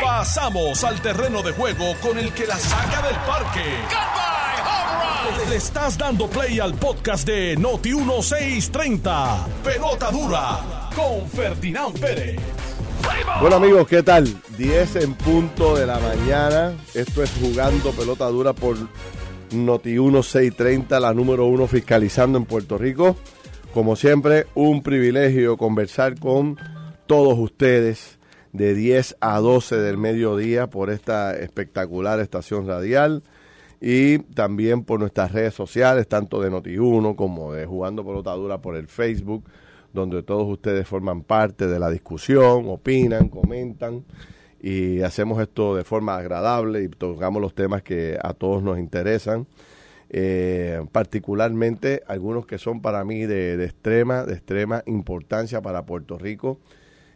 Pasamos al terreno de juego con el que la saca del parque. Le estás dando play al podcast de Noti 1630. Pelota dura con Ferdinand Pérez. Bueno amigos, ¿qué tal? 10 en punto de la mañana. Esto es jugando pelota dura por Noti 1630, la número uno fiscalizando en Puerto Rico. Como siempre, un privilegio conversar con todos ustedes de 10 a 12 del mediodía por esta espectacular estación radial y también por nuestras redes sociales, tanto de Noti1 como de Jugando Pelota Dura por el Facebook, donde todos ustedes forman parte de la discusión, opinan, comentan y hacemos esto de forma agradable y tocamos los temas que a todos nos interesan. Eh, particularmente algunos que son para mí de, extrema, de extrema importancia para Puerto Rico.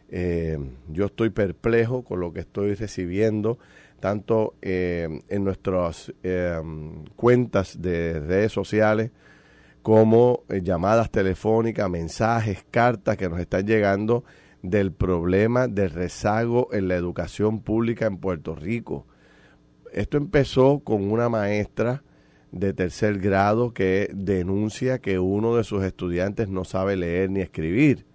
Eh, yo estoy perplejo con lo que estoy recibiendo, tanto eh, en nuestras cuentas de redes sociales como llamadas telefónicas, mensajes, cartas que nos están llegando del problema del rezago en la educación pública en Puerto Rico. Esto empezó con una maestra de tercer grado que denuncia que uno de sus estudiantes no sabe leer ni escribir.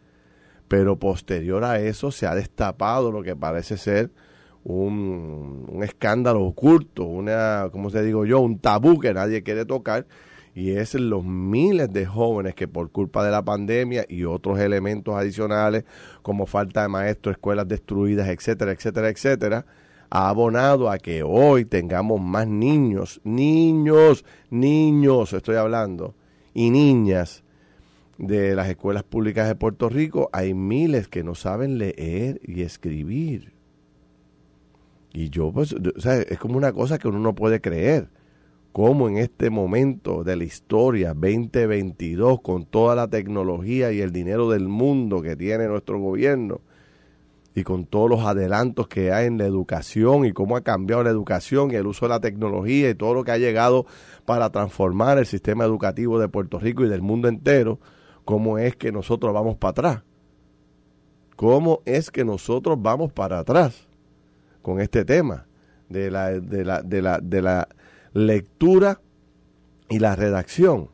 Pero posterior a eso se ha destapado lo que parece ser un, un escándalo oculto, una, como se digo yo, un tabú que nadie quiere tocar. Y es los miles de jóvenes que por culpa de la pandemia y otros elementos adicionales como falta de maestros, escuelas destruidas, etcétera, etcétera, etcétera, ha abonado a que hoy tengamos más niños, niños, niños, estoy hablando, y niñas de las escuelas públicas de Puerto Rico, hay miles que no saben leer y escribir. Y yo, pues, o sea, es como una cosa que uno no puede creer. Cómo en este momento de la historia 2022, con toda la tecnología y el dinero del mundo que tiene nuestro gobierno, y con todos los adelantos que hay en la educación y cómo ha cambiado la educación y el uso de la tecnología y todo lo que ha llegado para transformar el sistema educativo de Puerto Rico y del mundo entero, cómo es que nosotros vamos para atrás. ¿Cómo es que nosotros vamos para atrás con este tema de la, de la, de la, de la lectura y la redacción?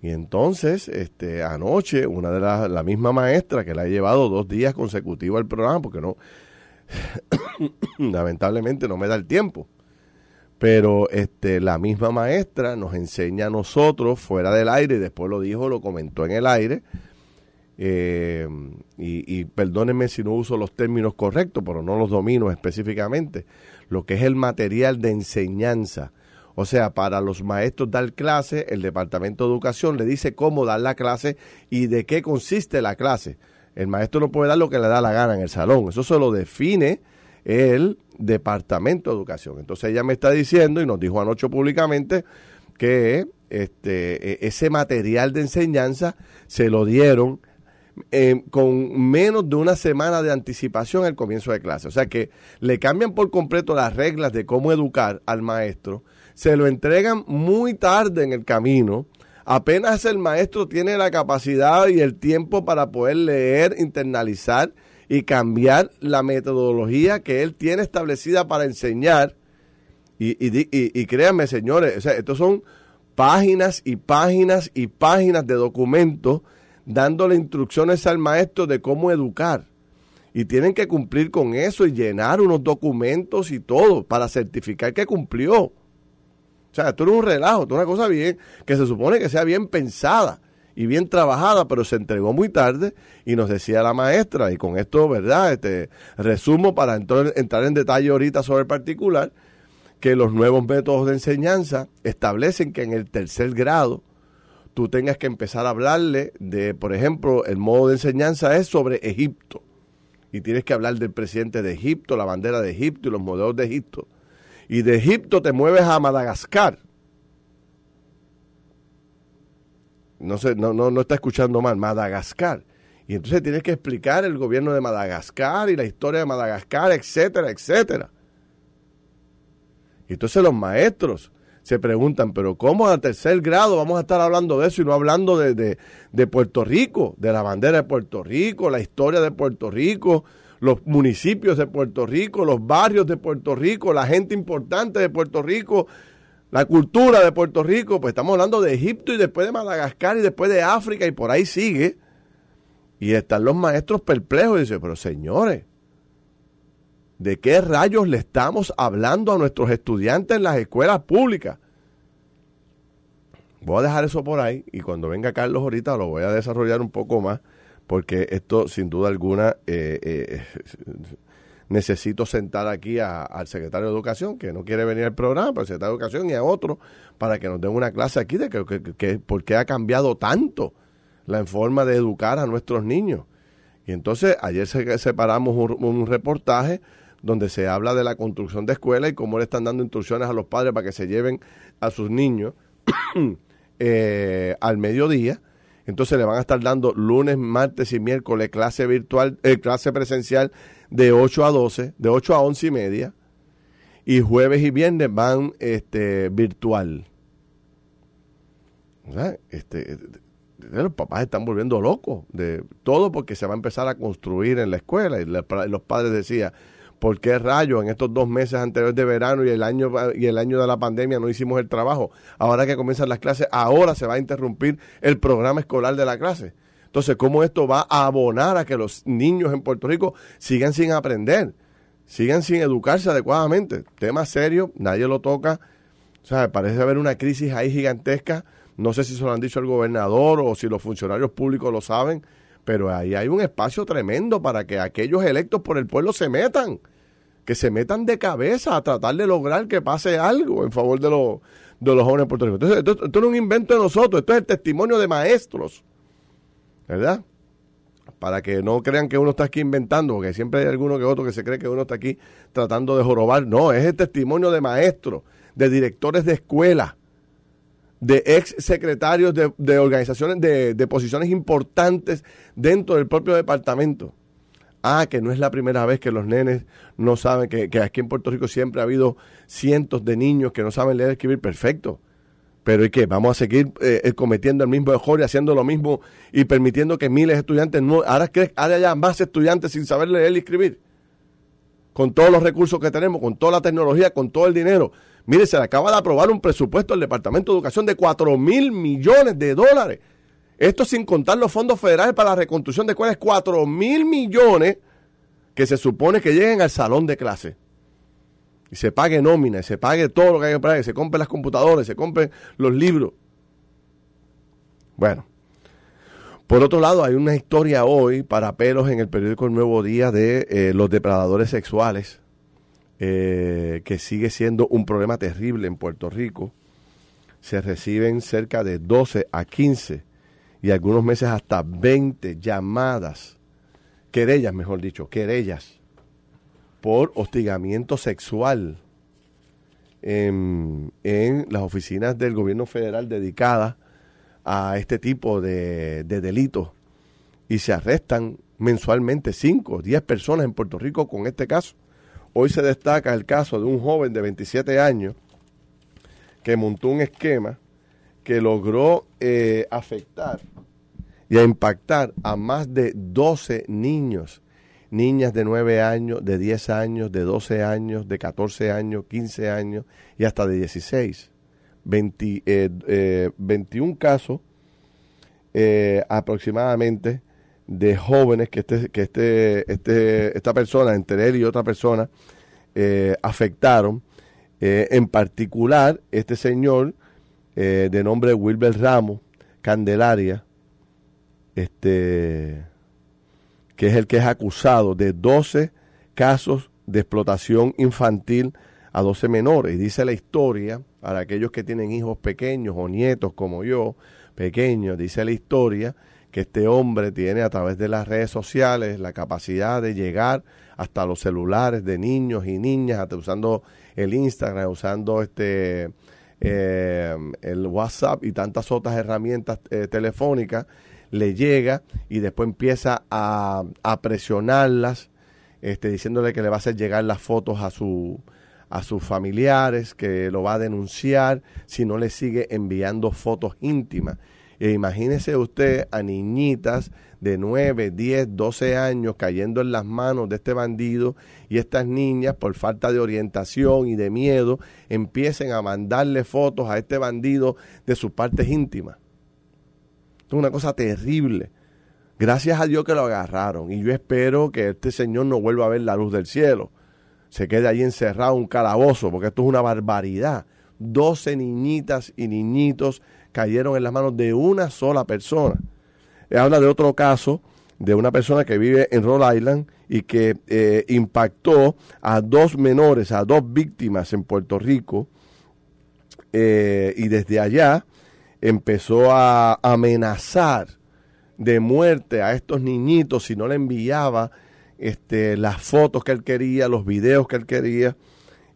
Y entonces, este, anoche, una de las, la misma maestra que la ha llevado dos días consecutivos al programa, porque no, lamentablemente no me da el tiempo. Pero este, la misma maestra nos enseña a nosotros fuera del aire, y después lo dijo, lo comentó en el aire, eh, y, y perdónenme si no uso los términos correctos, pero no los domino específicamente, lo que es el material de enseñanza o sea, para los maestros dar clase, el Departamento de Educación le dice cómo dar la clase y de qué consiste la clase. El maestro no puede dar lo que le da la gana en el salón. Eso se lo define el Departamento de Educación. Entonces ella me está diciendo y nos dijo anoche públicamente que este, e, ese material de enseñanza se lo dieron eh, con menos de una semana de anticipación al comienzo de clase. O sea que le cambian por completo las reglas de cómo educar al maestro se lo entregan muy tarde en el camino. Apenas el maestro tiene la capacidad y el tiempo para poder leer, internalizar y cambiar la metodología que él tiene establecida para enseñar. Y, y, créanme, señores, o sea, estos son páginas y páginas y páginas de documentos dándole instrucciones al maestro de cómo educar. Y tienen que cumplir con eso y llenar unos documentos y todo para certificar que cumplió. O sea, esto es un relajo, esto es una cosa bien, que se supone que sea bien pensada y bien trabajada, pero se entregó muy tarde y nos decía la maestra, y con esto, ¿verdad? Este, resumo para entrar, entrar en detalle ahorita sobre el particular, que los nuevos métodos de enseñanza establecen que en el tercer grado tú tengas que empezar a hablarle de, por ejemplo, el modo de enseñanza es sobre Egipto. Y tienes que hablar del presidente de Egipto, la bandera de Egipto y los modelos de Egipto y de Egipto te mueves a Madagascar. No, sé, no, no, no está escuchando mal, Madagascar. Y entonces tienes que explicar el gobierno de Madagascar y la historia de Madagascar, etcétera, etcétera. Y entonces los maestros se preguntan, pero ¿cómo a tercer grado vamos a estar hablando de eso y no hablando de, de, de Puerto Rico, de la bandera de Puerto Rico, la historia de Puerto Rico, los municipios de Puerto Rico, los barrios de Puerto Rico, la gente importante de Puerto Rico, la cultura de Puerto Rico, pues estamos hablando de Egipto y después de Madagascar y después de África y por ahí sigue. Y están los maestros perplejos y dicen, pero señores, ¿de qué rayos le estamos hablando a nuestros estudiantes en las escuelas públicas? Voy a dejar eso por ahí y cuando venga Carlos ahorita lo voy a desarrollar un poco más porque esto sin duda alguna eh, eh, necesito sentar aquí al secretario de Educación, que no quiere venir al programa, pero al secretario de Educación y a otro, para que nos den una clase aquí de que, que, por qué ha cambiado tanto la forma de educar a nuestros niños. Y entonces ayer separamos un, reportaje donde se habla de la construcción de escuelas y cómo le están dando instrucciones a los padres para que se lleven a sus niños eh, al mediodía. Entonces le van a estar dando lunes, martes y miércoles clase virtual, eh, clase presencial de 8 a 12, de 8 a 11 y media, y jueves y viernes van este, virtual. este, los papás están volviendo locos de todo porque se va a empezar a construir en la escuela. Y los padres decían, ¿por qué rayos en estos dos meses anteriores de verano y el año y el año de la pandemia no hicimos el trabajo? Ahora que comienzan las clases, ahora se va a interrumpir el programa escolar de la clase. Entonces, ¿cómo esto va a abonar a que los niños en Puerto Rico sigan sin aprender, sigan sin educarse adecuadamente? Tema serio, nadie lo toca. O sea, parece haber una crisis ahí gigantesca. No sé si se lo han dicho el gobernador o si los funcionarios públicos lo saben, pero ahí hay un espacio tremendo para que aquellos electos por el pueblo se metan, que se metan de cabeza a tratar de lograr que pase algo en favor de, los, de los jóvenes Puerto Rico. Entonces, esto, esto no es un invento de nosotros, esto es el testimonio de maestros ¿verdad? Para que no crean que uno está aquí inventando, porque siempre hay alguno que otro que se cree que uno está aquí tratando de jorobar. No, es el testimonio de maestros, de directores de escuela, de ex secretarios de, organizaciones de, posiciones importantes dentro del propio departamento. Ah, que no es la primera vez que los nenes no saben, que, que aquí en Puerto Rico siempre ha habido cientos de niños que no saben leer y escribir perfecto. Pero ¿y qué? Vamos a seguir eh, eh, cometiendo el mismo error y haciendo lo mismo y permitiendo que miles de estudiantes no. Ahora crees haya más estudiantes sin saber leer y escribir. Con todos los recursos que tenemos, con toda la tecnología, con todo el dinero. Mire, se le acaba de aprobar un presupuesto al Departamento de Educación de 4 mil millones de dólares. Esto sin contar los fondos federales para la reconstrucción de escuelas, 4 mil millones que se supone que lleguen al salón de clase y se pague nómina, y se pague todo lo que hay que pagar, se compren las computadoras, se compren los libros. Bueno, por otro lado, hay una historia hoy para pelos en el periódico El Nuevo Día de eh, los depredadores sexuales, eh, que sigue siendo un problema terrible en Puerto Rico. Se reciben cerca de 12 a 15 y algunos meses hasta 20 llamadas, querellas, mejor dicho, querellas por hostigamiento sexual en, las oficinas del gobierno federal dedicadas a este tipo de, delitos y se arrestan mensualmente 5 o 10 personas en Puerto Rico con este caso. Hoy se destaca el caso de un joven de 27 años que montó un esquema que logró eh, afectar y a impactar a más de 12 niños niñas de 9 años, de 10 años, de 12 años, de 14 años, 15 años y hasta de 16. 20, eh, 21 eh, casos eh, aproximadamente de jóvenes que este, que este, este, esta persona, entre él y otra persona, eh, afectaron. en particular, este señor de nombre Wilber Ramos, Candelaria, este que es el que es acusado de 12 casos de explotación infantil a 12 menores. Dice la historia, para aquellos que tienen hijos pequeños o nietos como yo, pequeños, dice la historia que este hombre tiene a través de las redes sociales la capacidad de llegar hasta los celulares de niños y niñas, hasta usando el Instagram, usando este eh, el WhatsApp y tantas otras herramientas eh, telefónicas le llega y después empieza a, presionarlas, este, diciéndole que le va a hacer llegar las fotos a, su, a sus familiares, que lo va a denunciar si no le sigue enviando fotos íntimas. E imagínese usted a niñitas de 9, 10, 12 años cayendo en las manos de este bandido y estas niñas por falta de orientación y de miedo empiecen a mandarle fotos a este bandido de sus partes íntimas. Es una cosa terrible. Gracias a Dios que lo agarraron y yo espero que este señor no vuelva a ver la luz del cielo. Se quede ahí encerrado en un calabozo porque esto es una barbaridad. 12 niñitas y niñitos cayeron en las manos de una sola persona. Habla de otro caso de una persona que vive en Rhode Island y que eh, impactó a dos menores, a dos víctimas en Puerto Rico, eh, y desde allá empezó a amenazar de muerte a estos niñitos si no le enviaba este, las fotos que él quería, los videos que él quería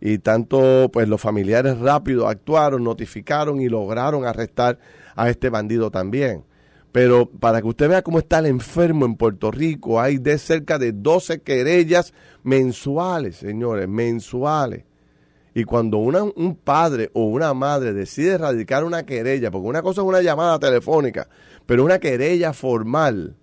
y tanto pues los familiares rápido actuaron, notificaron y lograron arrestar a este bandido también. Pero para que usted vea cómo está el enfermo en Puerto Rico, hay de cerca de 12 querellas mensuales, señores, mensuales. Y cuando un padre o una madre decide erradicar una querella, porque una cosa es una llamada telefónica, pero una querella formal,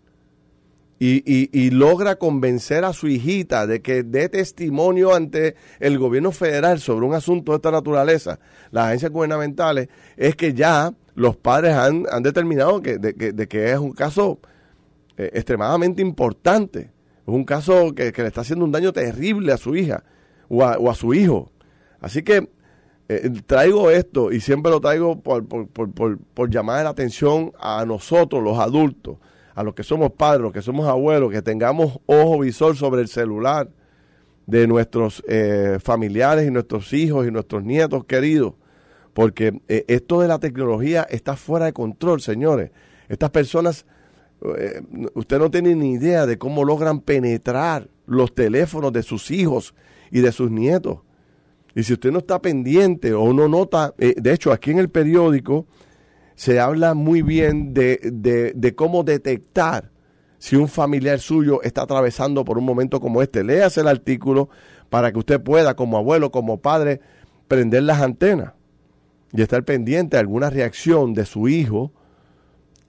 y, logra convencer a su hijita de que dé testimonio ante el gobierno federal sobre un asunto de esta naturaleza, las agencias gubernamentales, es que ya los padres han, determinado que, de, que, es un caso eh, extremadamente importante, es un caso que, le está haciendo un daño terrible a su hija o a, su hijo. Así que eh, traigo esto y siempre lo traigo por, por, por, por llamar la atención a nosotros, los adultos a los que somos padres, los que somos abuelos, que tengamos ojo visor sobre el celular de nuestros eh, familiares y nuestros hijos y nuestros nietos queridos, porque eh, esto de la tecnología está fuera de control, señores. Estas personas, usted no tiene ni idea de cómo logran penetrar los teléfonos de sus hijos y de sus nietos. Y si usted no está pendiente o no nota, de hecho aquí en el periódico, se habla muy bien de, de, cómo detectar si un familiar suyo está atravesando por un momento como este. Léase el artículo para que usted pueda, como abuelo, como padre, prender las antenas y estar pendiente de alguna reacción de su hijo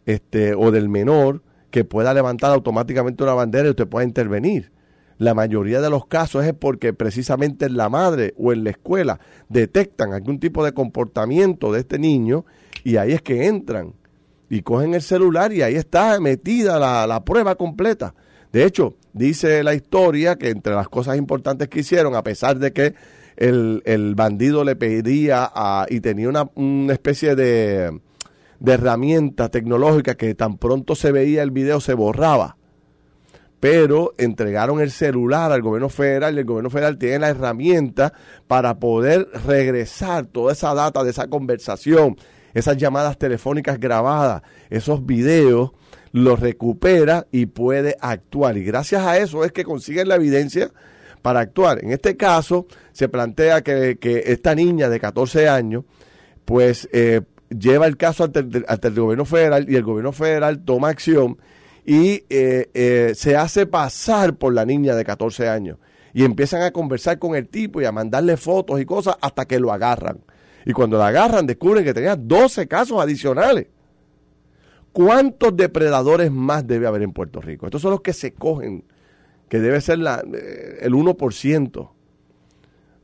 este, o del menor que pueda levantar automáticamente una bandera y usted pueda intervenir. La mayoría de los casos es porque precisamente en la madre o en la escuela detectan algún tipo de comportamiento de este niño y ahí es que entran y cogen el celular y ahí está metida la, prueba completa. De hecho, dice la historia que entre las cosas importantes que hicieron, a pesar de que el, bandido le pedía y tenía una, una especie de, de herramienta tecnológica que tan pronto se veía el video se borraba. Pero entregaron el celular al gobierno federal y el gobierno federal tiene la herramienta para poder regresar toda esa data de esa conversación esas llamadas telefónicas grabadas, esos videos, los recupera y puede actuar. Y gracias a eso es que consiguen la evidencia para actuar. En este caso, se plantea que, esta niña de 14 años, pues eh, lleva el caso ante el, gobierno federal y el gobierno federal toma acción y eh, eh, se hace pasar por la niña de 14 años. Y empiezan a conversar con el tipo y a mandarle fotos y cosas hasta que lo agarran. Y cuando la agarran, descubren que tenía 12 casos adicionales. ¿Cuántos depredadores más debe haber en Puerto Rico? Estos son los que se cogen, que debe ser la, eh, el 1%.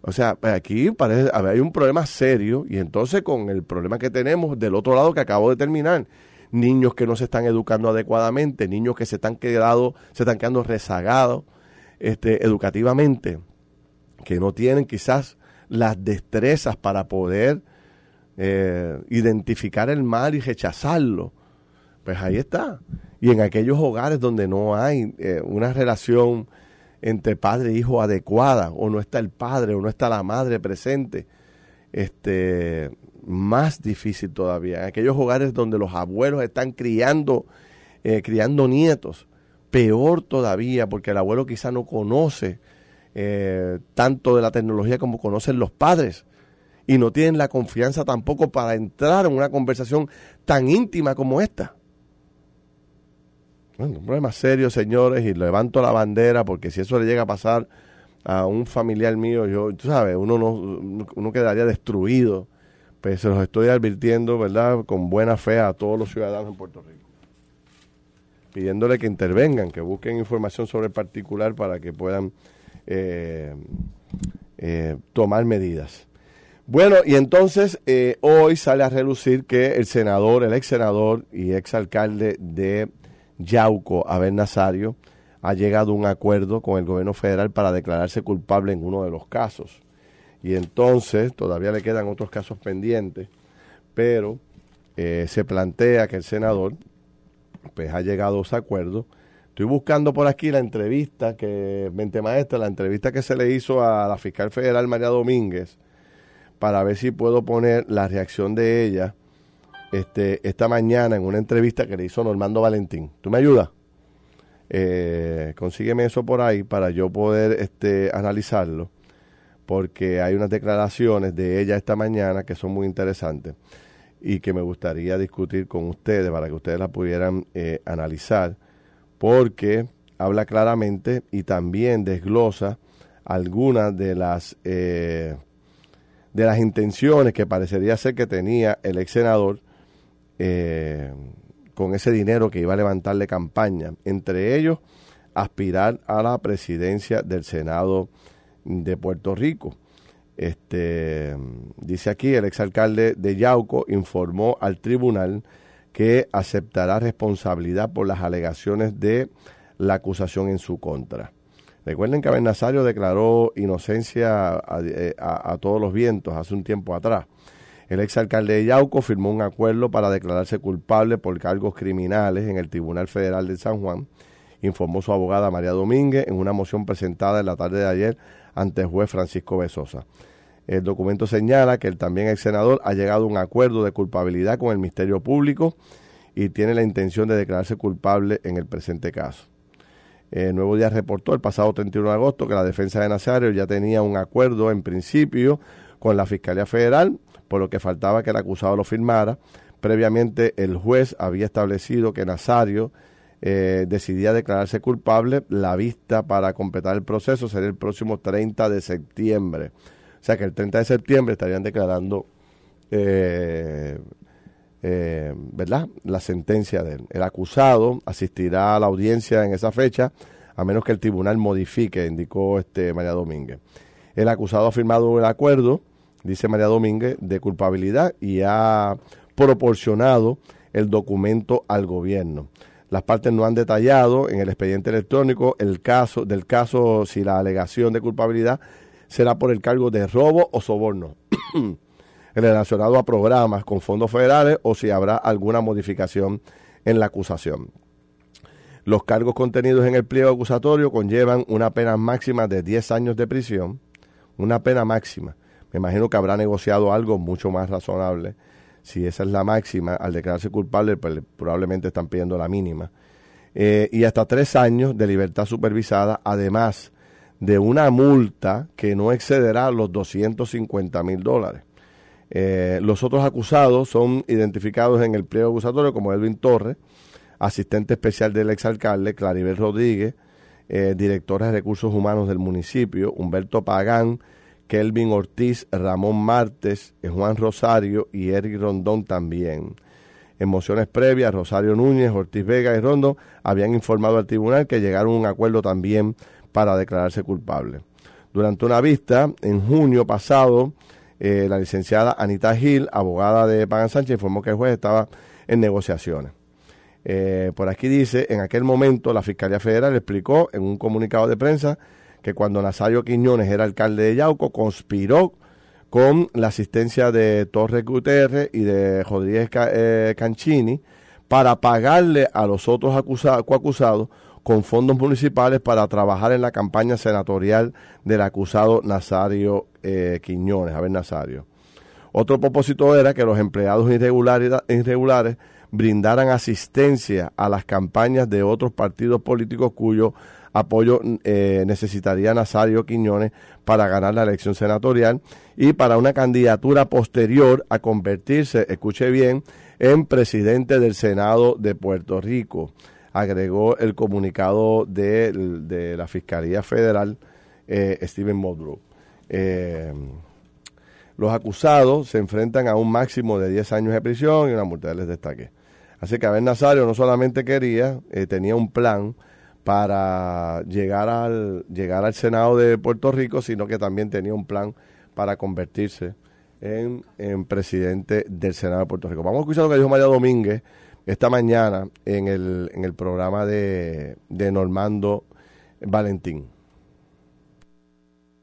O sea, pues aquí parece, hay un problema serio y entonces con el problema que tenemos del otro lado que acabo de terminar, niños que no se están educando adecuadamente, niños que se están, quedado, se están quedando rezagados este, educativamente, que no tienen quizás las destrezas para poder eh, identificar el mal y rechazarlo, pues ahí está. Y en aquellos hogares donde no hay eh, una relación entre padre e hijo adecuada, o no está el padre, o no está la madre presente, este, más difícil todavía. En aquellos hogares donde los abuelos están criando, eh, criando nietos, peor todavía, porque el abuelo quizá no conoce eh, tanto de la tecnología como conocen los padres y no tienen la confianza tampoco para entrar en una conversación tan íntima como esta. Bueno, un problema serio, señores, y levanto la bandera porque si eso le llega a pasar a un familiar mío, yo, tú sabes, uno no, uno quedaría destruido. Pues se los estoy advirtiendo, ¿verdad? Con buena fe a todos los ciudadanos en Puerto Rico. Pidiéndole que intervengan, que busquen información sobre el particular para que puedan eh, eh, tomar medidas. Bueno, y entonces eh, hoy sale a relucir que el senador, el ex senador y ex alcalde de Yauco, Abel Nazario, ha llegado a un acuerdo con el gobierno federal para declararse culpable en uno de los casos. Y entonces todavía le quedan otros casos pendientes, pero eh, se plantea que el senador pues ha llegado a ese acuerdo. Estoy buscando por aquí la entrevista que, mente maestra, la entrevista que se le hizo a la fiscal federal María Domínguez, para ver si puedo poner la reacción de ella este, esta mañana en una entrevista que le hizo Normando Valentín. ¿Tú me ayudas? Eh, consígueme eso por ahí para yo poder este, analizarlo, porque hay unas declaraciones de ella esta mañana que son muy interesantes y que me gustaría discutir con ustedes para que ustedes la pudieran eh, analizar, porque habla claramente y también desglosa algunas de las eh, de las intenciones que parecería ser que tenía el ex senador eh, con ese dinero que iba a levantarle campaña, entre ellos aspirar a la presidencia del Senado de Puerto Rico. Este, dice aquí, el exalcalde de Yauco informó al tribunal que aceptará responsabilidad por las alegaciones de la acusación en su contra. Recuerden que Nazario declaró inocencia eh, a, todos los vientos hace un tiempo atrás. El exalcalde de Yauco firmó un acuerdo para declararse culpable por cargos criminales en el Tribunal Federal de San Juan, informó su abogada María Domínguez en una moción presentada en la tarde de ayer ante el juez Francisco Besosa. El documento señala que el también ex senador ha llegado a un acuerdo de culpabilidad con el Ministerio Público y tiene la intención de declararse culpable en el presente caso. El Nuevo Día reportó el pasado 31 de agosto que la defensa de Nazario ya tenía un acuerdo en principio con la Fiscalía Federal, por lo que faltaba que el acusado lo firmara. Previamente el juez había establecido que Nazario eh, decidía declararse culpable. La vista para completar el proceso sería el próximo 30 de septiembre. O sea que el 30 de septiembre estarían declarando eh, eh, ¿verdad? La sentencia de él. El acusado asistirá a la audiencia en esa fecha, a menos que el tribunal modifique, indicó este María Domínguez. El acusado ha firmado el acuerdo, dice María Domínguez, de culpabilidad y ha proporcionado el documento al gobierno. Las partes no han detallado en el expediente electrónico el caso del caso si la alegación de culpabilidad será por el cargo de robo o soborno. relacionado a programas con fondos federales o si habrá alguna modificación en la acusación. Los cargos contenidos en el pliego acusatorio conllevan una pena máxima de 10 años de prisión, una pena máxima. Me imagino que habrá negociado algo mucho más razonable. Si esa es la máxima, al declararse culpable, pues probablemente están pidiendo la mínima. Eh, y hasta tres años de libertad supervisada, además de una multa que no excederá los 250 mil dólares. Eh, los otros acusados son identificados en el pliego acusatorio como Edwin Torres, asistente especial del exalcalde, Claribel Rodríguez, eh, directora de recursos humanos del municipio, Humberto Pagán, Kelvin Ortiz, Ramón Martes, eh, Juan Rosario y Eric Rondón también. En mociones previas, Rosario Núñez, Ortiz Vega y Rondón habían informado al tribunal que llegaron a un acuerdo también para declararse culpable. Durante una vista, en junio pasado, eh, la licenciada Anita Gil, abogada de Pagan Sánchez, informó que el juez estaba en negociaciones. Eh, por aquí dice, en aquel momento la Fiscalía Federal explicó en un comunicado de prensa que cuando Nazario Quiñones era alcalde de Yauco, conspiró con la asistencia de Torres Guterres y de Rodríguez eh, Cancini para pagarle a los otros acusados, coacusados con fondos municipales para trabajar en la campaña senatorial del acusado Nazario eh, Quiñones, a ver Nazario. Otro propósito era que los empleados irregulares brindaran asistencia a las campañas de otros partidos políticos cuyo apoyo eh, necesitaría Nazario Quiñones para ganar la elección senatorial y para una candidatura posterior a convertirse, escuche bien, en presidente del Senado de Puerto Rico agregó el comunicado de, la Fiscalía Federal, eh, Steven Modrow. Eh, Los acusados se enfrentan a un máximo de 10 años de prisión y una multa, les destaque. Así que Abel Nazario no solamente quería, eh, tenía un plan para llegar al, llegar al Senado de Puerto Rico, sino que también tenía un plan para convertirse en, presidente del Senado de Puerto Rico. Vamos a escuchar lo que dijo María Domínguez esta mañana en el, en el programa de, de Normando Valentín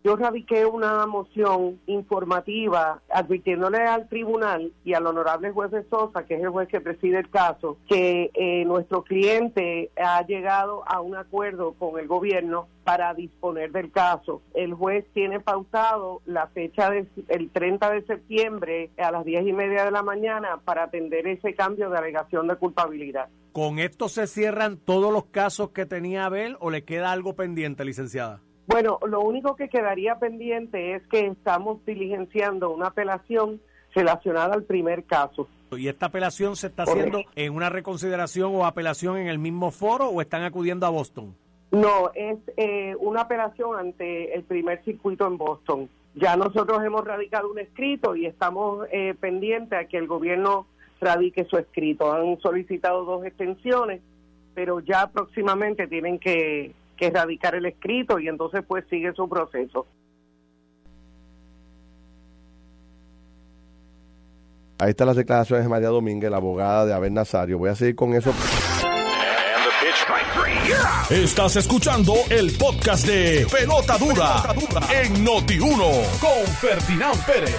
yo radiqué una moción informativa advirtiéndole al tribunal y al honorable juez de Sosa, que es el juez que preside el caso, que eh, nuestro cliente ha llegado a un acuerdo con el gobierno para disponer del caso. El juez tiene pautado la fecha del 30 de septiembre a las 10 y media de la mañana para atender ese cambio de alegación de culpabilidad. ¿Con esto se cierran todos los casos que tenía Abel o le queda algo pendiente, licenciada? Bueno, lo único que quedaría pendiente es que estamos diligenciando una apelación relacionada al primer caso. ¿Y esta apelación se está haciendo en una reconsideración o apelación en el mismo foro o están acudiendo a Boston? No, es eh, una apelación ante el primer circuito en Boston. Ya nosotros hemos radicado un escrito y estamos eh, pendientes a que el gobierno radique su escrito. Han solicitado dos extensiones, pero ya próximamente tienen que que erradicar el escrito y entonces pues sigue su proceso. Ahí están las declaraciones de María Domínguez, la abogada de Abel Nazario. Voy a seguir con eso. Estás escuchando el podcast de Pelota Dura, en Noti1 con Ferdinand Pérez.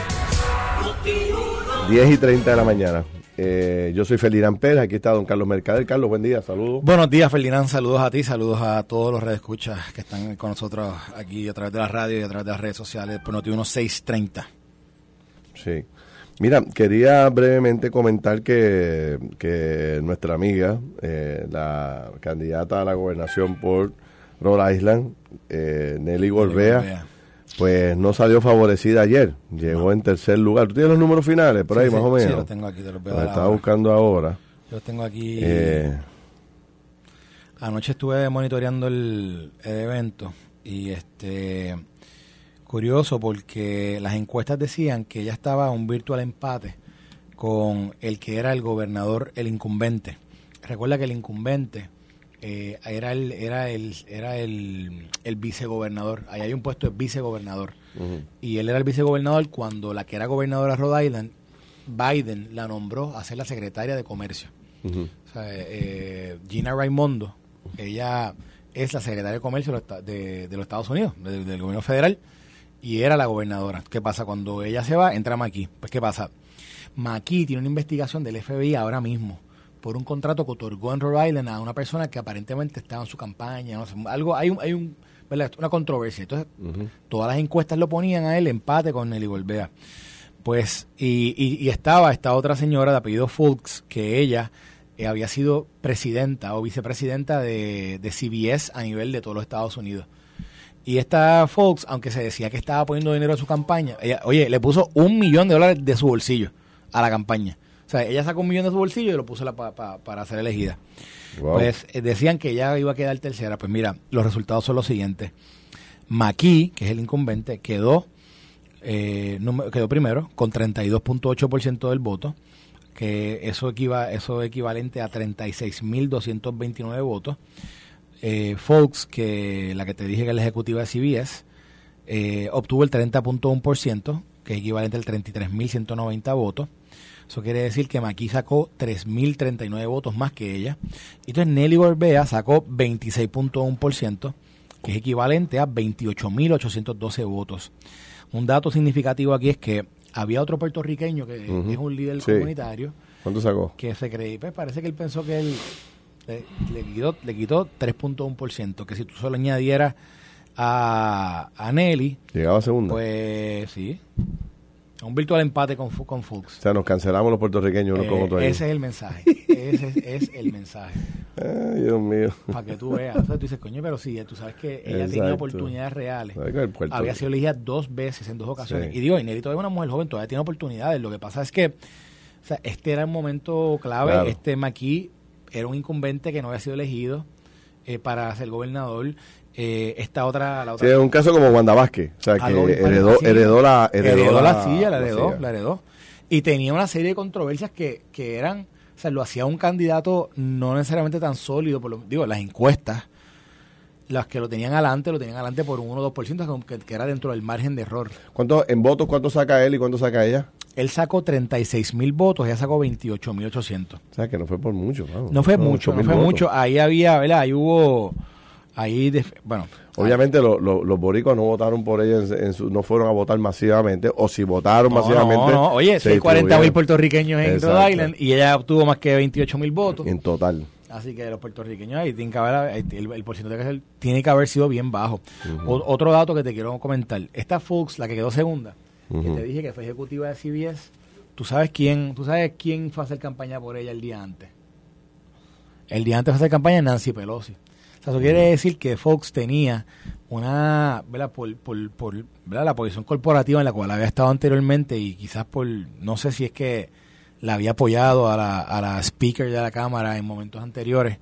10 y 30 de la mañana. Eh, yo soy Ferdinand Pérez, aquí está don Carlos Mercader. Carlos, buen día, saludos. Buenos días, Ferdinand, saludos a ti, saludos a todos los redescuchas que están con nosotros aquí a través de la radio y a través de las redes sociales por Noti 1630. Sí. Mira, quería brevemente comentar que, que nuestra amiga, eh, la candidata a la gobernación por Rhode Island, eh, Nelly Gorbea pues no salió favorecida ayer. Llegó en tercer lugar. ¿Tú tienes los números finales por ahí, más o menos? Sí, los tengo aquí, te los veo. estaba buscando ahora. Yo los tengo aquí. Eh. Anoche estuve monitoreando el, evento y este curioso porque las encuestas decían que ya estaba un virtual empate con el que era el gobernador, el incumbente. Recuerda que el incumbente eh, era el era el era el, el vicegobernador. Ahí hay un puesto de vicegobernador. Y él era el vicegobernador cuando la que era gobernadora de Rhode Island Biden la nombró a ser la secretaria de comercio. O sea, eh, Gina Raimondo ella es la secretaria de comercio de, los Estados Unidos del gobierno federal y era la gobernadora. Qué pasa cuando ella se va entra Maki pues qué pasa Maki tiene una investigación del FBI ahora mismo por un contrato que otorgó en Rhode Island a una persona que aparentemente estaba en su campaña, no sé, algo, hay, un, hay un, una controversia. Entonces, todas las encuestas lo ponían a él empate con Nelly Golbea. Pues, y, y, estaba esta otra señora de apellido Fulks, que ella eh, había sido presidenta o vicepresidenta de, de CBS a nivel de todos los Estados Unidos. Y esta Fox, aunque se decía que estaba poniendo dinero a su campaña, ella, oye, le puso un millón de dólares de su bolsillo a la campaña. Sea, ella sacó un millón de su bolsillo y lo puso para ser elegida. Pues eh, decían que ella iba a quedar tercera. Pues mira, los resultados son los siguientes. Maki, que es el incumbente, quedó, eh, quedó primero con 32.8% del voto, que eso, equiva, eso es equivalente a 36.229 votos. Eh, Fox, que la que te dije que es la ejecutiva de CBS, eh, obtuvo el 30.1%, que es equivalente al 33.190 votos. Eso quiere decir que Maki sacó 3.039 votos más que ella. Y entonces Nelly Gorbea sacó 26.1%, que es equivalente a 28.812 votos. Un dato significativo aquí es que había otro puertorriqueño que es un líder comunitario. ¿Cuánto sacó? Que se cree, pues parece que él pensó que él le, quitó, le quitó 3.1%, que si tú solo añadieras a, a Nelly... Llegaba a segunda. Pues sí, un virtual empate con, con Fuchs. O sea, nos cancelamos los puertorriqueños uno con otro. Ese es el mensaje. ese es, el mensaje. Ay, Dios mío. Para que tú veas. O sea, tú dices, coño, pero sí, tú sabes que ella tenía oportunidades reales. Había sido elegida dos veces en dos ocasiones. Y digo, todavía es una mujer joven, todavía tiene oportunidades. Lo que pasa es que o sea, este era un momento clave. Este Maquis era un incumbente que no había sido elegido eh, para ser gobernador eh, esta otra, la otra. Sí, es un caso como Wanda Vázquez, o sea, que heredó, heredó, la, heredó, la, silla, la heredó, la heredó. Y tenía una serie de controversias que, que eran, o sea, lo hacía un candidato no necesariamente tan sólido, por lo, digo, las encuestas, las que lo tenían adelante, lo tenían adelante por un 1 o 2%, que, que era dentro del margen de error. ¿Cuánto, en votos, cuánto saca él y cuánto saca ella? Él sacó 36 mil votos, ella sacó 28 mil 800. O sea, que no fue por mucho. No fue mucho, no fue mucho. Ahí había, ¿verdad? Ahí hubo, ahí, bueno. Obviamente los boricuas no votaron por ella, en, no fueron a votar masivamente, o si votaron masivamente. No, no, oye, hay 40 mil puertorriqueños en Rhode Island y ella obtuvo más que 28 mil votos. En total. Así que los puertorriqueños ahí tienen que haber, el, el porcentaje tiene que haber sido bien bajo. otro dato que te quiero comentar, esta Fox, la que quedó segunda, que te dije que fue ejecutiva de CBS, ¿tú sabes quién, tú sabes quién fue a hacer campaña por ella el día antes? El día antes fue a hacer campaña Nancy Pelosi. O sea, eso quiere decir que Fox tenía una, ¿verdad? Por, por, por ¿verdad? la posición corporativa en la cual había estado anteriormente y quizás por, no sé si es que la había apoyado a la, a la speaker de la Cámara en momentos anteriores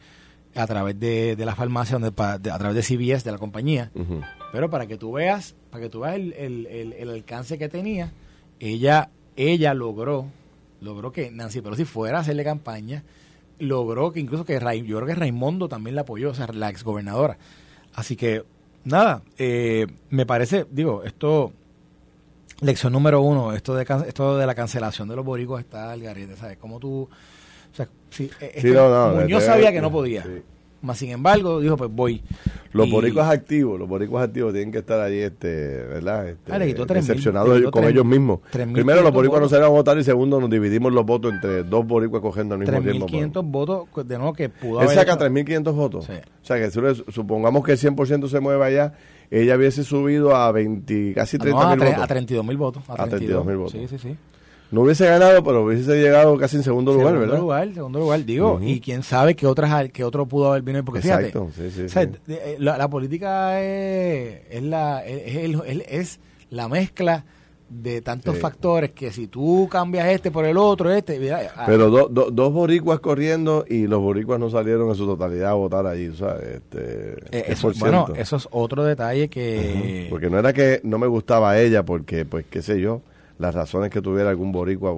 a través de, de la farmacia, donde, a través de CBS, de la compañía. Pero para que tú veas, para que tú veas el, el, el, alcance que tenía, ella, ella logró, logró que Nancy Pelosi fuera a hacerle campaña, logró que incluso que yo creo que Raimundo también la apoyó, o sea, la exgobernadora. Así que, nada, eh, me parece, digo, esto, lección número uno, esto de, esto de la cancelación de los boricos está al garete, ¿sabes? Como tú, o sea, si, eh, Muñoz sabía que no podía. Más sin embargo, dijo, pues voy. Los boricuas activos, los boricuas activos tienen que estar ahí, este, ¿verdad? Este, ah, decepcionados con ellos mismos. Primero, los boricuas no se van a votar y segundo, nos dividimos los votos entre dos boricuas cogiendo al mismo tiempo. 3.500 votos, de nuevo, que pudo Él saca 3.500 votos. O sea, que supongamos que el 100% se mueve allá, ella hubiese subido a 20, casi 30.000 ah, votos. A 32.000 votos. A, 32.000 votos. Sí, sí, sí. No hubiese ganado, pero hubiese llegado casi en segundo lugar, ¿verdad? Segundo lugar, segundo lugar, digo. Y quién sabe qué otras qué otro pudo haber venido. Porque Exacto, sí, sí, eh, La, política es, es la, es, es, la mezcla de tantos factores que si tú cambias este por el otro, este... Ah. Pero dos boricuas corriendo y los boricuas no salieron en su totalidad a votar allí, ¿sabes? Este, eh, eso, bueno, eso es otro detalle que... Porque no era que no me gustaba ella porque, pues, qué sé yo las razones que tuviera algún boricua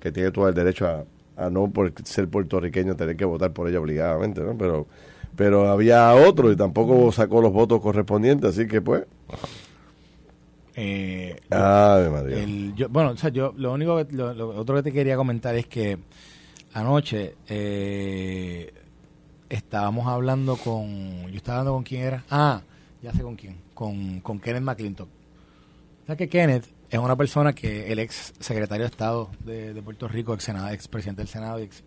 que tiene todo el derecho a, no por ser puertorriqueño tener que votar por ella obligadamente, ¿no? Pero pero había otro y tampoco sacó los votos correspondientes, así que pues. Eh, bueno, o sea, yo lo único lo, otro que te quería comentar es que anoche eh, estábamos hablando con yo estaba hablando con quién era. Ah ya sé con quién con, con Kenneth McClintock. O sea que Kenneth es una persona que el ex secretario de Estado de, Puerto Rico, ex, senado, ex presidente del Senado, ex,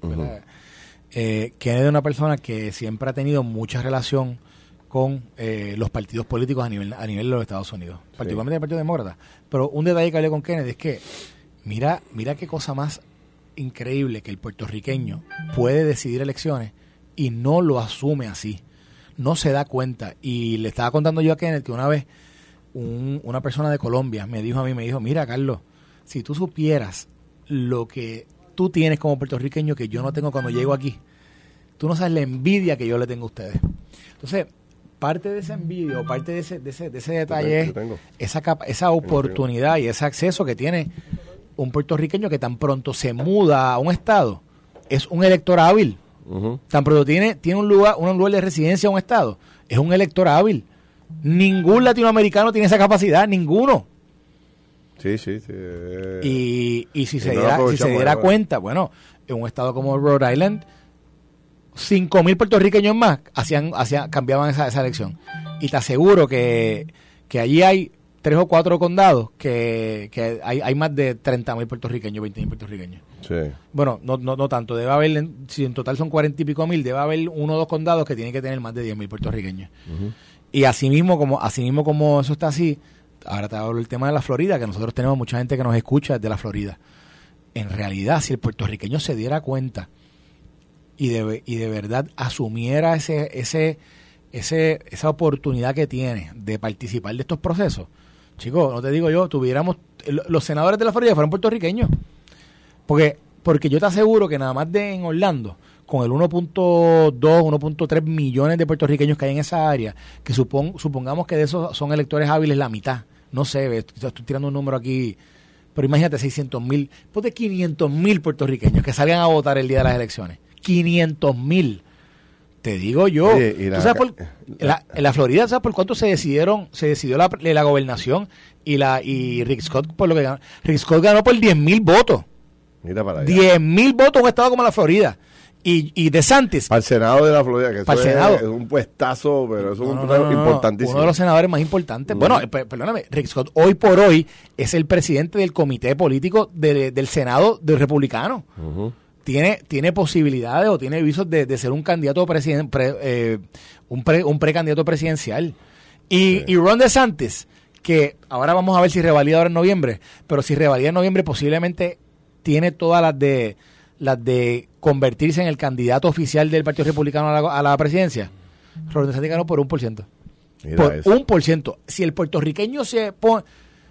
eh, que es una persona que siempre ha tenido mucha relación con eh, los partidos políticos a nivel, a nivel de los Estados Unidos, particularmente el Partido Demócrata. Pero un detalle que hablé con Kennedy es que mira, mira qué cosa más increíble que el puertorriqueño puede decidir elecciones y no lo asume así. No se da cuenta. Y le estaba contando yo a Kenneth que una vez una persona de Colombia me dijo a mí, me dijo, mira Carlos, si tú supieras lo que tú tienes como puertorriqueño que yo no tengo cuando llego aquí, tú no sabes la envidia que yo le tengo a ustedes. Entonces, parte de esa envidia o parte de ese, de ese, de ese detalle es esa, esa oportunidad y ese acceso que tiene un puertorriqueño que tan pronto se muda a un estado, es un elector hábil. Tan pronto tiene, tiene un lugar, un lugar de residencia a un estado, es un elector hábil. Ningún latinoamericano tiene esa capacidad, ninguno. Sí, sí, sí. Y, y si, se, diera, si se diera cuenta, bueno, en un estado como Rhode Island, 5.000 puertorriqueños más hacían, hacían, cambiaban esa, esa elección. Y te aseguro que, que allí hay tres o cuatro condados que, que hay, hay más de 30.000 puertorriqueños, 20.000 puertorriqueños. Sí. Bueno, no, no, no tanto. Debe haber, si en total son 40 y pico mil, debe haber uno o dos condados que tienen que tener más de 10.000 puertorriqueños. Y así mismo como, así mismo como eso está así, ahora te hablo el tema de la Florida, que nosotros tenemos mucha gente que nos escucha desde la Florida. En realidad, si el puertorriqueño se diera cuenta y de, y de verdad asumiera ese, ese, ese, esa oportunidad que tiene de participar de estos procesos, chicos, no te digo yo, tuviéramos, los senadores de la Florida fueron puertorriqueños. Porque, porque yo te aseguro que nada más de en Orlando, con el 1.2, 1.3 millones de puertorriqueños que hay en esa área, que supon, supongamos que de esos son electores hábiles la mitad, no sé, estoy, tirando un número aquí, pero imagínate 600 mil, pues de 500 mil puertorriqueños que salgan a votar el día de las elecciones. 500 mil. Te digo yo. la, en la Florida, ¿sabes por cuánto se decidieron, se decidió la, la gobernación y la y Rick Scott por lo que ganó? Rick Scott ganó por 10 mil votos. Mira para allá. 10 mil votos en un estado como la Florida. Y, y de Santis. Al Senado de la Florida, que es, un puestazo, pero es un importantísimo. Uno de los senadores más importantes. Bueno, perdóname, Rick Scott hoy por hoy es el presidente del comité político del Senado del Republicano. Tiene, tiene posibilidades o tiene visos de, ser un candidato presidente, eh, un, un precandidato presidencial. Y, y Ron DeSantis, que ahora vamos a ver si revalida ahora en noviembre, pero si revalida en noviembre posiblemente tiene todas las de las de convertirse en el candidato oficial del Partido Republicano a la, presidencia. Ron ganó por un por ciento. por un por ciento. Si el puertorriqueño se pone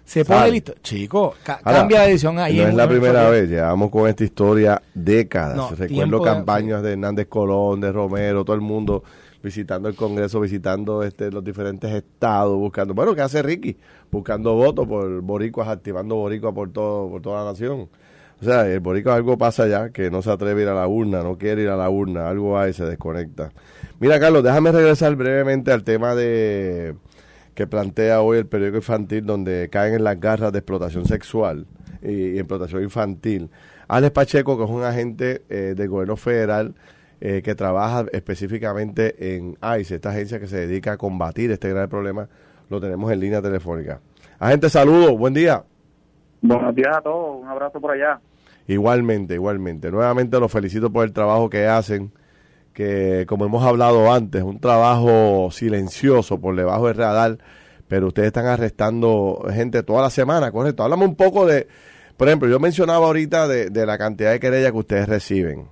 se pone listo. Chico, cambia la edición ahí. No es la primera vez, llevamos con esta historia décadas. Recuerdo campañas de Hernández Colón, de Romero, todo el mundo visitando el Congreso, visitando este, los diferentes estados, buscando, bueno, ¿qué hace Ricky? Buscando votos por boricuas, activando boricuas por, todo, por toda la nación. O sea, el boricua algo pasa ya, que no se atreve a ir a la urna, no quiere ir a la urna, algo hay, se desconecta. Mira, Carlos, déjame regresar brevemente al tema de que plantea hoy el periódico infantil, donde caen en las garras de explotación sexual y, explotación infantil. Alex Pacheco, que es un agente eh, del gobierno federal eh, que trabaja específicamente en ICE, esta agencia que se dedica a combatir este gran problema, lo tenemos en línea telefónica. Agente, saludos, buen día. Buenos días a todos, un abrazo por allá. Igualmente, igualmente. Nuevamente los felicito por el trabajo que hacen, que como hemos hablado antes, un trabajo silencioso por debajo del radar, pero ustedes están arrestando gente toda la semana, correcto. Háblame un poco de, por ejemplo, yo mencionaba ahorita de, de la cantidad de querellas que ustedes reciben.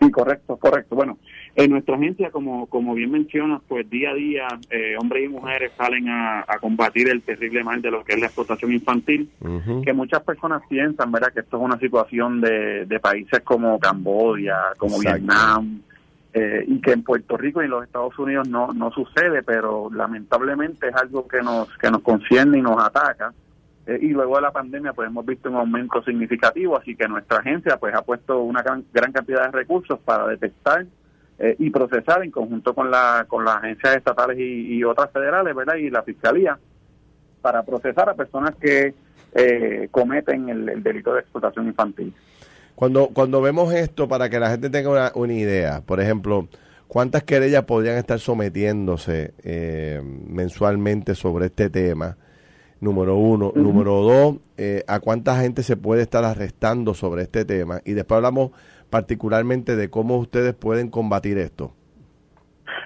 Sí, correcto, correcto. Bueno, en nuestra agencia, como, como bien mencionas, pues día a día eh, hombres y mujeres salen a, combatir el terrible mal de lo que es la explotación infantil, que muchas personas piensan, ¿verdad?, que esto es una situación de, de países como Camboya, como Vietnam, eh, y que en Puerto Rico y en los Estados Unidos no, no sucede, pero lamentablemente es algo que nos, que nos concierne y nos ataca. Eh, y luego de la pandemia pues hemos visto un aumento significativo, así que nuestra agencia pues ha puesto una gran, gran cantidad de recursos para detectar eh, y procesar en conjunto con, la, con las agencias estatales y, otras federales, ¿verdad? Y la fiscalía para procesar a personas que eh, cometen el, delito de explotación infantil. Cuando, cuando vemos esto, para que la gente tenga una, una idea, por ejemplo, ¿cuántas querellas podrían estar sometiéndose eh, mensualmente sobre este tema? Número uno. Número dos, ¿a cuánta gente se puede estar arrestando sobre este tema? Y después hablamos particularmente de cómo ustedes pueden combatir esto?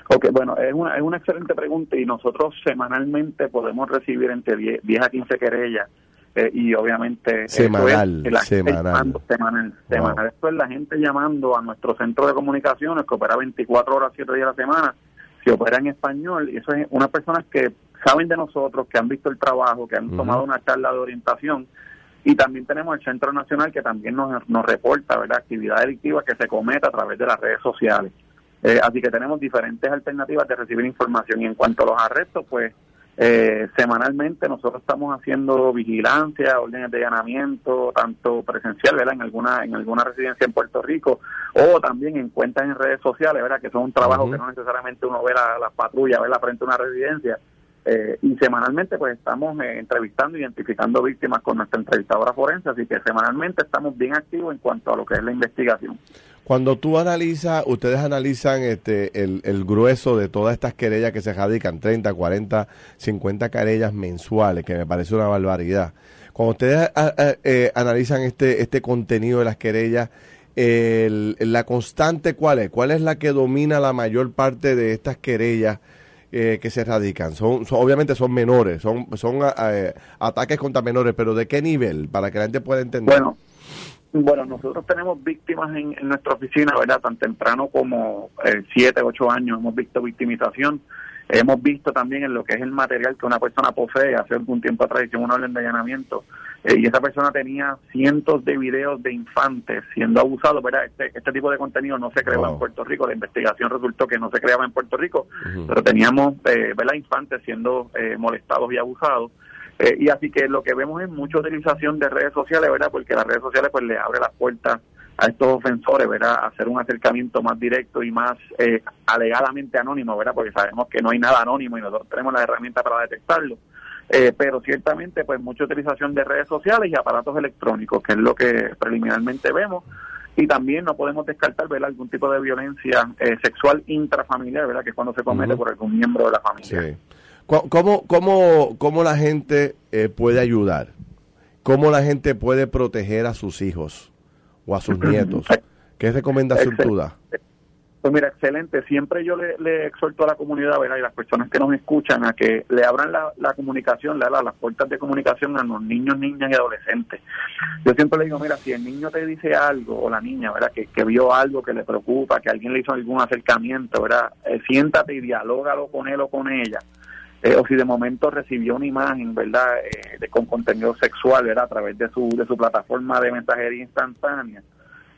Ok, bueno, es una, es una excelente pregunta y nosotros semanalmente podemos recibir entre 10, a 15 querellas eh, y obviamente semanal, es semanal. semanal, Esto es la gente llamando a nuestro centro de comunicaciones que opera 24 horas, 7 días a la semana, se opera en español y eso es unas personas que saben de nosotros, que han visto el trabajo, que han tomado una charla de orientación y también tenemos el Centro Nacional que también nos, nos reporta ¿verdad? actividad delictiva que se cometa a través de las redes sociales. Eh, así que tenemos diferentes alternativas de recibir información. Y en cuanto a los arrestos, pues eh, semanalmente nosotros estamos haciendo vigilancia, órdenes de allanamiento, tanto presencial, ¿verdad? En alguna en alguna residencia en Puerto Rico o también en cuentas en redes sociales, ¿verdad? Que son un trabajo que no necesariamente uno ve la, las patrullas, la frente a una residencia, eh, y semanalmente pues estamos eh, entrevistando, identificando víctimas con nuestra entrevistadora forense, así que semanalmente estamos bien activos en cuanto a lo que es la investigación. Cuando tú analizas, ustedes analizan este, el, grueso de todas estas querellas que se radican, 30, 40, 50 querellas mensuales, que me parece una barbaridad. Cuando ustedes eh, analizan este, este contenido de las querellas, el, la constante cuál es, cuál es la que domina la mayor parte de estas querellas eh, que se radican? Son, obviamente son menores, son, son eh, ataques contra menores, pero ¿de qué nivel? Para que la gente pueda entender. Bueno, bueno nosotros tenemos víctimas en, nuestra oficina, ¿verdad? Tan temprano como 7, eh, 8 años hemos visto victimización. Hemos visto también en lo que es el material que una persona posee, hace algún tiempo atrás hicimos una orden de allanamiento, eh, y esa persona tenía cientos de videos de infantes siendo abusados, ¿verdad? Este, este tipo de contenido no se creaba en Puerto Rico, la investigación resultó que no se creaba en Puerto Rico, pero teníamos, eh, ¿verdad? Infantes siendo eh, molestados y abusados. Eh, y así que lo que vemos es mucha utilización de redes sociales, ¿verdad? Porque las redes sociales pues le abre las puertas a estos ofensores, ¿verdad? hacer un acercamiento más directo y más eh, alegadamente anónimo, ¿verdad? Porque sabemos que no hay nada anónimo y nosotros tenemos la herramienta para detectarlo. Eh, pero ciertamente, pues mucha utilización de redes sociales y aparatos electrónicos, que es lo que preliminarmente vemos. Y también no podemos descartar, ¿verdad? Algún tipo de violencia eh, sexual intrafamiliar, ¿verdad? Que es cuando se comete por algún miembro de la familia. Sí. ¿Cómo, cómo, cómo la gente puede ayudar? ¿Cómo la gente puede proteger a sus hijos? o a sus nietos. ¿Qué recomendación tú das? Pues mira, excelente. Siempre yo le, exhorto a la comunidad ¿verdad? y las personas que nos escuchan a que le abran la, comunicación, le las puertas de comunicación a los niños, niñas y adolescentes. Yo siempre le digo, mira, si el niño te dice algo o la niña, ¿verdad? Que, que vio algo que le preocupa, que alguien le hizo algún acercamiento, ¿verdad? Eh, siéntate y dialógalo con él o con ella. Eh, o si de momento recibió una imagen, ¿verdad?, eh, de, con contenido sexual, ¿verdad?, a través de su, de su plataforma de mensajería instantánea,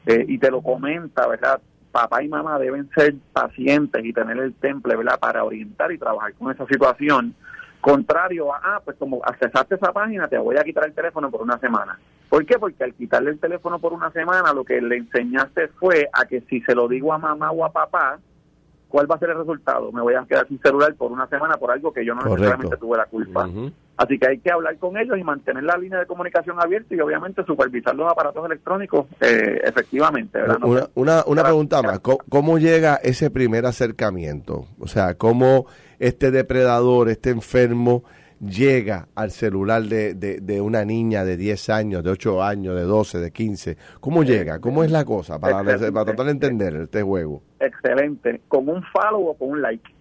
eh, y te lo comenta, ¿verdad?, papá y mamá deben ser pacientes y tener el temple, ¿verdad?, para orientar y trabajar con esa situación. Contrario a, ah, pues como accesaste esa página, te voy a quitar el teléfono por una semana. ¿Por qué? Porque al quitarle el teléfono por una semana, lo que le enseñaste fue a que si se lo digo a mamá o a papá, ¿cuál va a ser el resultado? Me voy a quedar sin celular por una semana por algo que yo no necesariamente tuve la culpa. Así que hay que hablar con ellos y mantener la línea de comunicación abierta y obviamente supervisar los aparatos electrónicos eh, efectivamente. Una, una, pregunta más, ¿Cómo, llega ese primer acercamiento? O sea, ¿cómo este depredador, este enfermo llega al celular de, de, una niña de 10 años, de 8 años, de 12, de 15? ¿Cómo eh, llega? ¿Cómo es la cosa para, para tratar de entender este juego? Excelente. ¿Con un follow o con un like?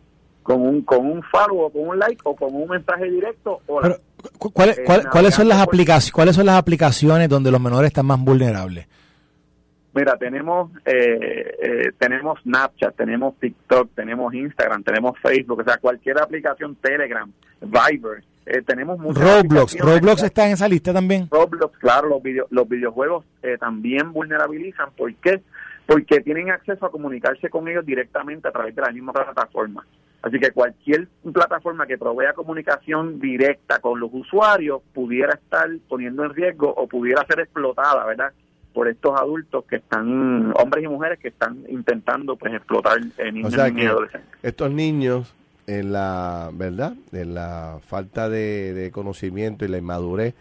Con un con un follow o con un like o con un mensaje directo Pero, ¿cuáles, eh, ¿cuáles son las aplicaciones cuáles son las aplicaciones donde los menores están más vulnerables mira tenemos eh, eh, tenemos Snapchat tenemos TikTok tenemos Instagram tenemos Facebook o sea cualquier aplicación Telegram Viber tenemos Roblox Roblox está en esa lista también Roblox claro los los videojuegos también vulnerabilizan ¿por qué? porque tienen acceso a comunicarse con ellos directamente a través de la misma plataforma. Así que cualquier plataforma que provea comunicación directa con los usuarios pudiera estar poniendo en riesgo o pudiera ser explotada, ¿verdad? Por estos adultos que están, hombres y mujeres que están intentando pues explotar niños y adolescentes. Estos niños, en la verdad, en la falta de, conocimiento y la inmadurez,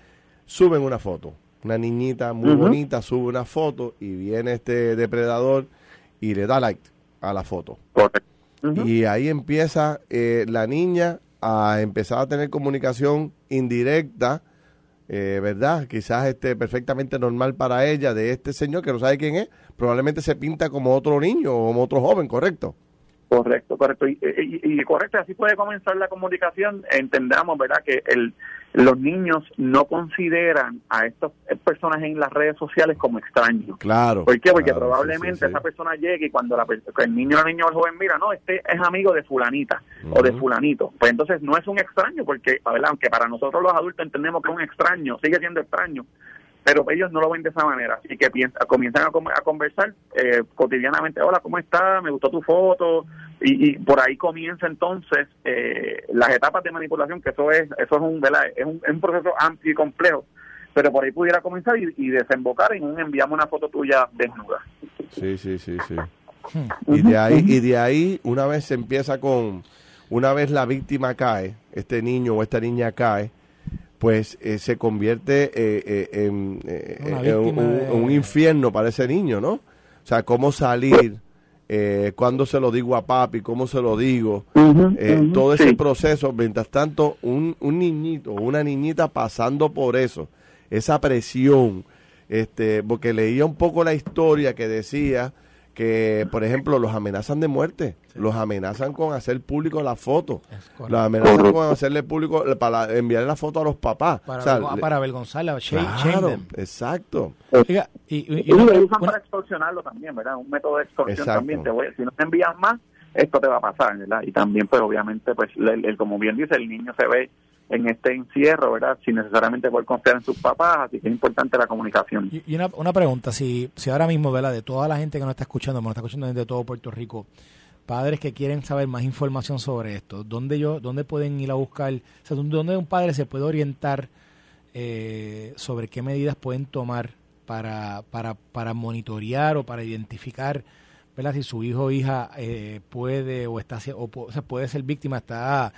suben una foto. Una niñita muy bonita sube una foto y viene este depredador y le da like a la foto. Correcto y ahí empieza eh, la niña a empezar a tener comunicación indirecta, eh, ¿verdad? Quizás este perfectamente normal para ella de este señor que no sabe quién es, probablemente se pinta como otro niño o como otro joven, ¿correcto? Correcto, correcto. Y, y, correcto, así puede comenzar la comunicación. Entendamos, ¿verdad?, que el, los niños no consideran a estas personas en las redes sociales como extraños. Claro. ¿Por qué? Porque probablemente esa persona llegue y cuando la, el niño, el niño o el joven mira, no, este es amigo de fulanita o de fulanito. Pues entonces no es un extraño, porque, ¿verdad? aunque para nosotros los adultos entendemos que es un extraño, sigue siendo extraño, pero ellos no lo ven de esa manera, así que piensa, comienzan a, conversar eh, cotidianamente, hola, ¿cómo estás? Me gustó tu foto, y, por ahí comienza entonces eh, las etapas de manipulación, que eso es eso es un, ¿verdad? Es un, proceso amplio y complejo, pero por ahí pudiera comenzar y, desembocar en un enviamos una foto tuya desnuda. Sí, sí, sí, sí. Y de ahí, y de ahí una vez se empieza con, una vez la víctima cae, este niño o esta niña cae, pues eh, se convierte eh, eh, en, un, infierno para ese niño, ¿no? O sea, cómo salir, cuándo se lo digo a papi, cómo se lo digo, todo ese proceso, mientras tanto, un, un niñito o una niñita pasando por eso, esa presión, este, porque leía un poco la historia que decía que, por ejemplo, los amenazan de muerte, los amenazan con hacer público la foto, los amenazan con hacerle público, para enviarle la foto a los papás. Para, para avergonzarla, claro, exacto. y, y, usan para extorsionarlo también, ¿verdad? Un método de extorsión también. Te voy, si no te envían más, esto te va a pasar, ¿verdad? Y también, pues obviamente, pues el, como bien dice, el niño se ve en este encierro, ¿verdad? Sin necesariamente poder confiar en sus papás, así que es importante la comunicación. Y, una, una, pregunta, si, si ahora mismo, ¿verdad? De toda la gente que nos está escuchando, nos está escuchando desde todo Puerto Rico, padres que quieren saber más información sobre esto, ¿dónde, yo, dónde pueden ir a buscar? O sea, ¿dónde un padre se puede orientar eh, sobre qué medidas pueden tomar para, para, para monitorear o para identificar ¿verdad? si su hijo o hija eh, puede o está o, o sea, puede ser víctima, está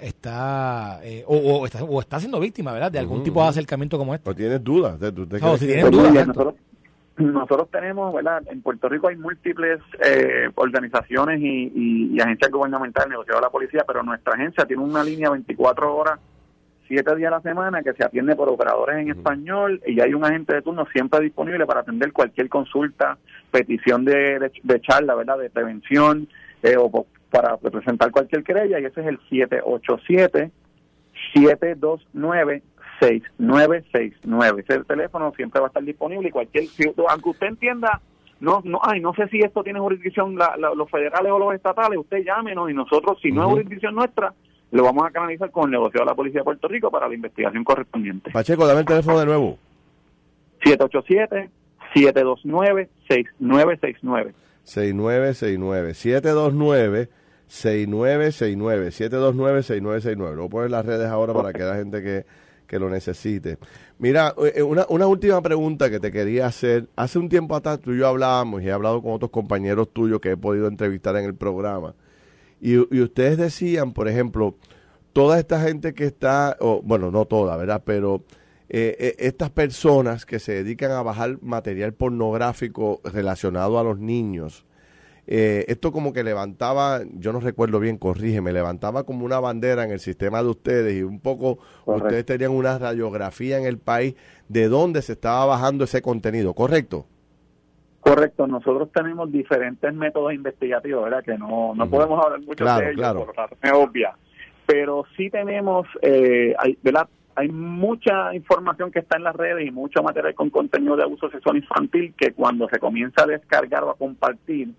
está, eh, o, está, o está siendo víctima, ¿verdad? De algún tipo de acercamiento como este. ¿O tienes dudas? De, de, si tienes dudas. Nosotros, nosotros, tenemos, ¿verdad? En Puerto Rico hay múltiples eh, organizaciones y, y, agencias gubernamentales negociadas a la policía, pero nuestra agencia tiene una línea 24 horas, 7 días a la semana que se atiende por operadores en español y hay un agente de turno siempre disponible para atender cualquier consulta, petición de, de, charla, ¿verdad? De prevención eh, o para presentar cualquier querella y ese es el 787-729-6969. Ese teléfono siempre va a estar disponible y cualquier, aunque usted entienda, no, no, ay, no sé si esto tiene jurisdicción los federales o los estatales, usted llámenos y nosotros, si no es jurisdicción nuestra, lo vamos a canalizar con el negocio de la Policía de Puerto Rico para la investigación correspondiente. Pacheco, dame el teléfono de nuevo. 787-729-6969. 6969. 729 6969 729 6969 Lo voy a poner en las redes ahora para que la gente que, que lo necesite. Mira, eh, eh, una, una última pregunta que te quería hacer. Hace un tiempo atrás tú y yo hablábamos y he hablado con otros compañeros tuyos que he podido entrevistar en el programa. Y, ustedes decían, por ejemplo, toda esta gente que está, o, bueno, no toda, ¿verdad? Pero eh, estas personas que se dedican a bajar material pornográfico relacionado a los niños, eh, esto como que levantaba, yo no recuerdo bien, corrígeme, levantaba como una bandera en el sistema de ustedes y un poco ustedes tenían una radiografía en el país de dónde se estaba bajando ese contenido, ¿correcto? Correcto, nosotros tenemos diferentes métodos investigativos, ¿verdad? Que no, no podemos hablar mucho de ellos claro. por razones obvias, pero sí tenemos, eh, hay, ¿verdad? Hay mucha información que está en las redes y mucho material con contenido de abuso sexual infantil que cuando se comienza a descargar o a compartir,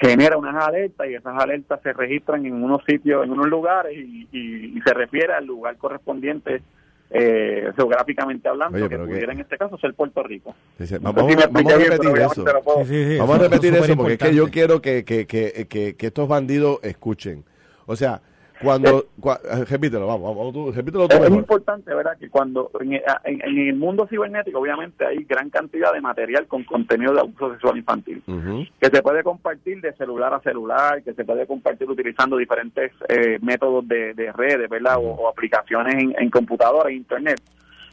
genera unas alertas y esas alertas se registran en unos sitios, en unos lugares y, se refiere al lugar correspondiente eh, geográficamente hablando, que pudiera en este caso ser Puerto Rico. vamos, a repetir eso. vamos a repetir eso porque es que yo quiero que, que, que, que estos bandidos escuchen. O sea, cuando, eh, repítelo, vamos, vamos repítelo tú Es importante, ¿verdad? Que cuando en, el mundo cibernético, obviamente, hay gran cantidad de material con contenido de abuso sexual infantil, que se puede compartir de celular a celular, que se puede compartir utilizando diferentes eh, métodos de, redes, ¿verdad? O, aplicaciones en, en computadora e internet.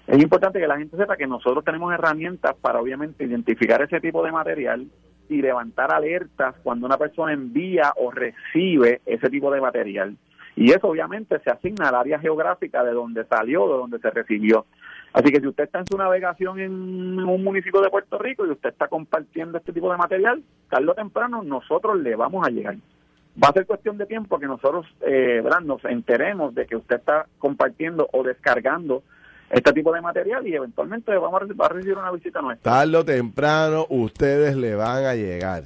Es importante que la gente sepa que nosotros tenemos herramientas para, obviamente, identificar ese tipo de material y levantar alertas cuando una persona envía o recibe ese tipo de material. Y eso obviamente se asigna al área geográfica de donde salió, de donde se recibió. Así que si usted está en su navegación en un municipio de Puerto Rico y usted está compartiendo este tipo de material, tarde o temprano nosotros le vamos a llegar. Va a ser cuestión de tiempo que nosotros eh, nos enteremos de que usted está compartiendo o descargando este tipo de material y eventualmente vamos a, recibir una visita nuestra. Tarde o temprano ustedes le van a llegar.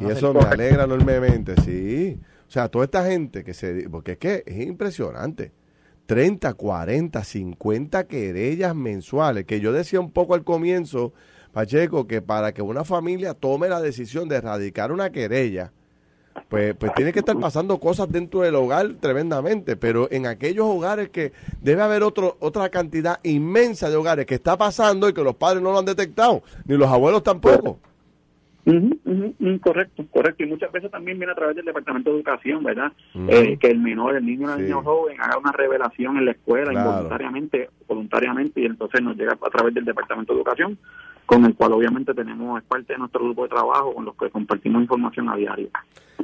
Y eso me alegra enormemente, sí. Sea, toda esta gente que se... Porque es que es impresionante. 30, 40, 50 querellas mensuales. Que yo decía un poco al comienzo, Pacheco, que para que una familia tome la decisión de erradicar una querella, pues, pues tiene que estar pasando cosas dentro del hogar tremendamente, pero en aquellos hogares que debe haber otro, otra cantidad inmensa de hogares que está pasando y que los padres no lo han detectado, ni los abuelos tampoco correcto, correcto. Y muchas veces también viene a través del Departamento de Educación, ¿verdad? eh, que el menor, el niño o el niño joven haga una revelación en la escuela involuntariamente, voluntariamente, y entonces nos llega a través del Departamento de Educación, con el cual obviamente tenemos, es parte de nuestro grupo de trabajo con los que compartimos información a diario.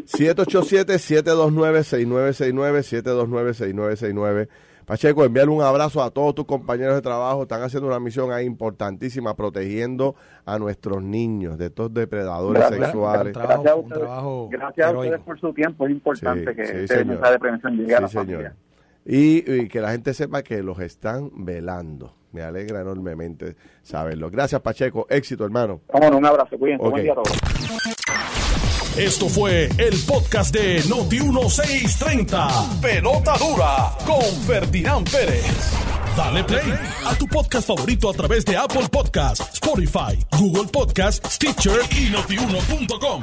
787-729-6969, 729-6969. Pacheco, enviarle un abrazo a todos tus compañeros de trabajo. Están haciendo una misión ahí importantísima, protegiendo a nuestros niños de estos depredadores sexuales. gracias a ustedes, por su tiempo. Es importante que este mensaje de prevención llegue a la señor. Y, y, que la gente sepa que los están velando. Me alegra enormemente saberlo. Gracias, Pacheco. Éxito, hermano. Vámonos, un abrazo. Cuídense. Buen día a todos. Esto fue el podcast de Noti1630. Pelota dura con Ferdinand Pérez. Dale play a tu podcast favorito a través de Apple Podcasts, Spotify, Google Podcasts, Stitcher y notiuno.com.